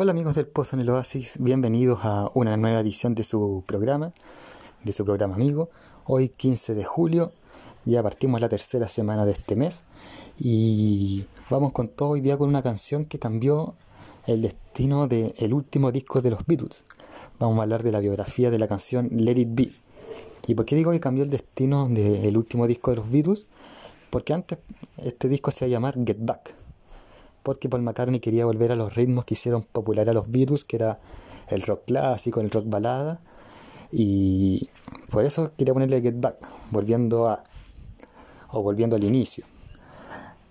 Hola amigos del Pozo en el Oasis, bienvenidos a una nueva edición de su programa, de su programa amigo. Hoy 15 de julio, ya partimos la tercera semana de este mes y vamos con todo hoy día con una canción que cambió el destino del último disco de los Beatles. Vamos a hablar de la biografía de la canción Let It Be. ¿Y por qué digo que cambió el destino del último disco de los Beatles? Porque antes este disco se iba a llamar Get Back porque Paul McCartney quería volver a los ritmos que hicieron popular a los Beatles, que era el rock clásico, el rock balada, y por eso quería ponerle Get Back, volviendo a, o volviendo al inicio.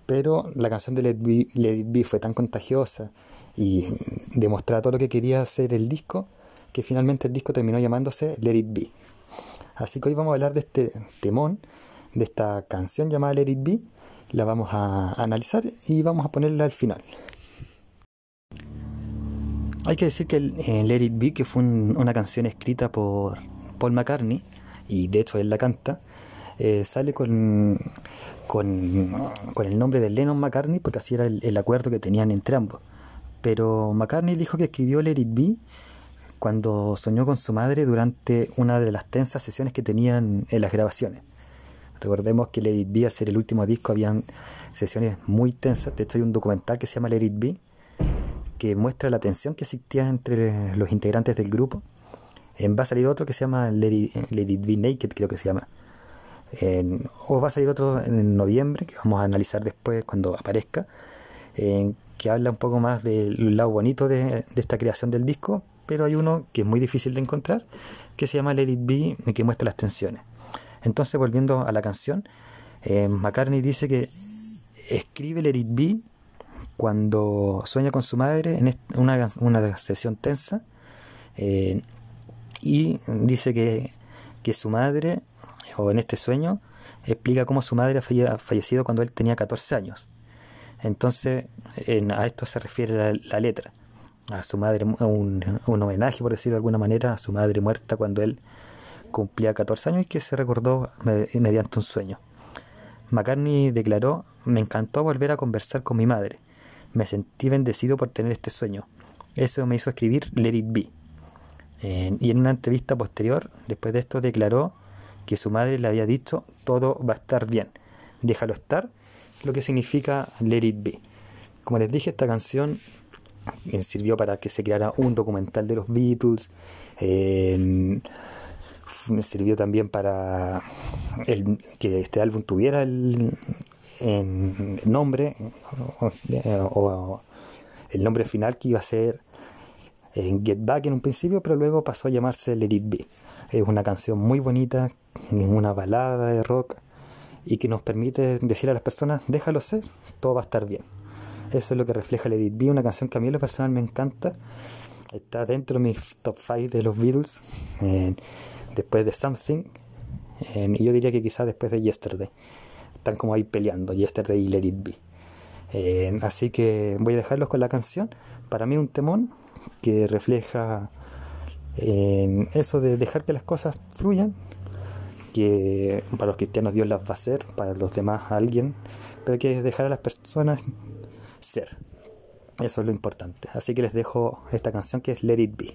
Pero la canción de Let, It Be fue tan contagiosa y demostraba todo lo que quería hacer el disco, que finalmente el disco terminó llamándose Let It Be. Así que hoy vamos a hablar de este temón, de esta canción llamada Let It Be, la vamos a analizar y vamos a ponerla al final. Hay que decir que el, It Be, que fue una canción escrita por Paul McCartney, y de hecho él la canta, eh, sale con, con, el nombre de Lennon McCartney, porque así era el, acuerdo que tenían entre ambos. Pero McCartney dijo que escribió Let It cuando soñó con su madre durante una de las tensas sesiones que tenían en las grabaciones. Recordemos que Let It al ser el último disco, habían sesiones muy tensas. De hecho, hay un documental que se llama Let It que muestra la tensión que existía entre los integrantes del grupo. va a salir otro que se llama Let It, Naked, creo que se llama. o va a salir otro en noviembre, que vamos a analizar después cuando aparezca, que habla un poco más del lado bonito de, esta creación del disco, pero hay uno que es muy difícil de encontrar, que se llama Let It que muestra las tensiones. Entonces, volviendo a la canción, eh, McCartney dice que escribe Let It Be cuando sueña con su madre en una, una sesión tensa eh, y dice que, que, su madre, o en este sueño, explica cómo su madre ha fallecido cuando él tenía 14 años. Entonces, a esto se refiere la, letra, a su madre, un, un homenaje, por decirlo de alguna manera, a su madre muerta cuando él cumplía 14 años y que se recordó mediante un sueño. McCartney declaró, me encantó volver a conversar con mi madre. Me sentí bendecido por tener este sueño. Eso me hizo escribir Let It Be. y en una entrevista posterior, después de esto, declaró que su madre le había dicho, todo va a estar bien, déjalo estar, lo que significa Let It Be. Como les dije, esta canción eh, sirvió para que se creara un documental de los Beatles. Eh, me sirvió también para el, que este álbum tuviera el, nombre o, el nombre final que iba a ser en Get Back en un principio, pero luego pasó a llamarse Let It Be. Es una canción muy bonita, una balada de rock y que nos permite decir a las personas, déjalo ser, todo va a estar bien. Eso es lo que refleja Let It Be, una canción que a mí en lo personal me encanta. Está dentro de mis top 5 de los Beatles. Eh, después de Something, y yo diría que quizás después de Yesterday. Están como ahí peleando, Yesterday y Let It Be. así que voy a dejarlos con la canción. Para mí un temón que refleja eso de dejar que las cosas fluyan, que para los cristianos Dios las va a hacer, para los demás alguien, pero hay que dejar a las personas ser. Eso es lo importante. Así que les dejo esta canción que es Let It Be.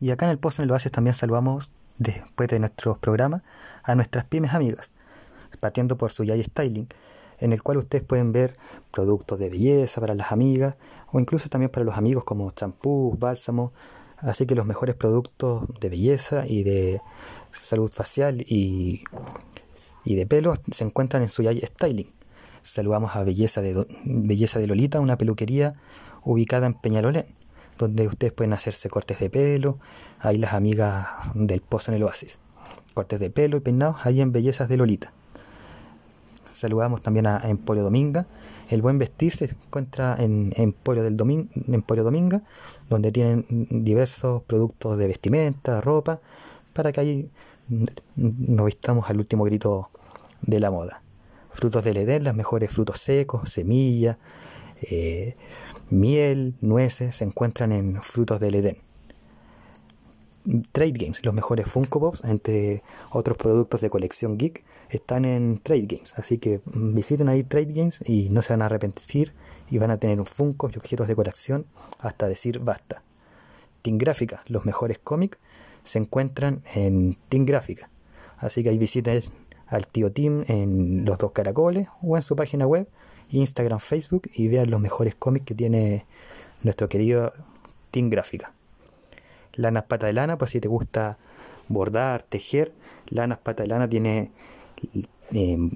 Y acá en el Pozo en el Oasis también saludamos, después de nuestros programas, a nuestras pymes amigas, partiendo por su Yay Styling, en el cual ustedes pueden ver productos de belleza para las amigas, o incluso también para los amigos como champús, bálsamos, así que los mejores productos de belleza y de salud facial y, y de pelo se encuentran en su Yay Styling. Saludamos a Belleza de, Belleza de Lolita, una peluquería ubicada en Peñalolén, donde ustedes pueden hacerse cortes de pelo, ahí las amigas del Pozo en el Oasis. Cortes de pelo y peinados ahí en Bellezas de Lolita. Saludamos también a Emporio Dominga. El buen vestir se encuentra en Emporio, del Emporio Dominga, donde tienen diversos productos de vestimenta, ropa, para que ahí nos vistamos al último grito de la moda. Frutos del Edén, los mejores frutos secos, semillas, eh, miel, nueces, se encuentran en Frutos del Edén. Trade Games, los mejores Funko Pops, entre otros productos de colección geek, están en Trade Games. Así que visiten ahí Trade Games y no se van a arrepentir y van a tener un Funko y objetos de colección hasta decir basta. Team Gráfica, los mejores cómics, se encuentran en Team Gráfica. Así que ahí visiten al tío Tim en los dos caracoles o en su página web, Instagram, Facebook y vean los mejores cómics que tiene nuestro querido Team Gráfica. Lanas Pata de Lana, pues si te gusta bordar, tejer, Lanas Pata de Lana tiene eh,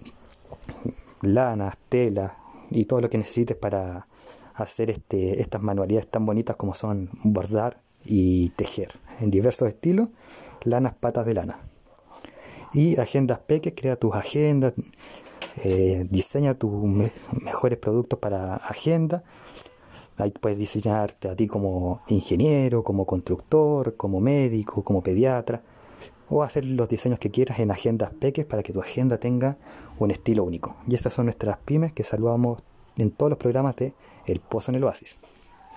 lanas, telas y todo lo que necesites para hacer este, estas manualidades tan bonitas como son bordar y tejer en diversos estilos, lanas patas de lana. Y Agendas Peques, crea tus agendas, eh, diseña tus me- mejores productos para agenda. Ahí puedes diseñarte a ti como ingeniero, como constructor, como médico, como pediatra, o hacer los diseños que quieras en Agendas Peques para que tu agenda tenga un estilo único. Y estas son nuestras pymes que saludamos en todos los programas de El Pozo en el Oasis.